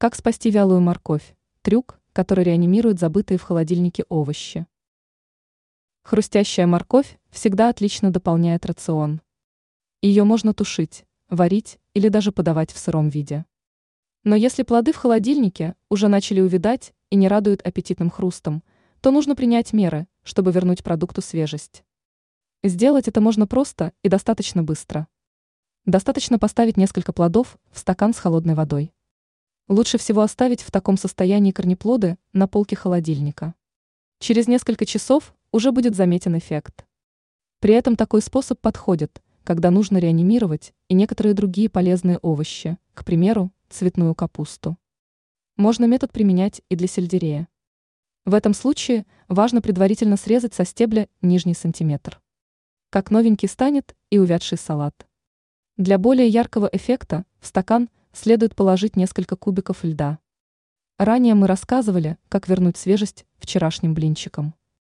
Как спасти вялую морковь? Трюк, который реанимирует забытые в холодильнике овощи. Хрустящая морковь всегда отлично дополняет рацион. Ее можно тушить, варить или даже подавать в сыром виде. Но если плоды в холодильнике уже начали увядать и не радуют аппетитным хрустом, то нужно принять меры, чтобы вернуть продукту свежесть. Сделать это можно просто и достаточно быстро. Достаточно поставить несколько плодов в стакан с холодной водой. Лучше всего оставить в таком состоянии корнеплоды на полке холодильника. Через несколько часов уже будет заметен эффект. При этом такой способ подходит, когда нужно реанимировать и некоторые другие полезные овощи, к примеру, цветную капусту. Можно метод применять и для сельдерея. В этом случае важно предварительно срезать со стебля нижний сантиметр как новенький станет и увядший салат. Для более яркого эффекта в стакан следует положить несколько кубиков льда. Ранее мы рассказывали, как вернуть свежесть вчерашним блинчикам.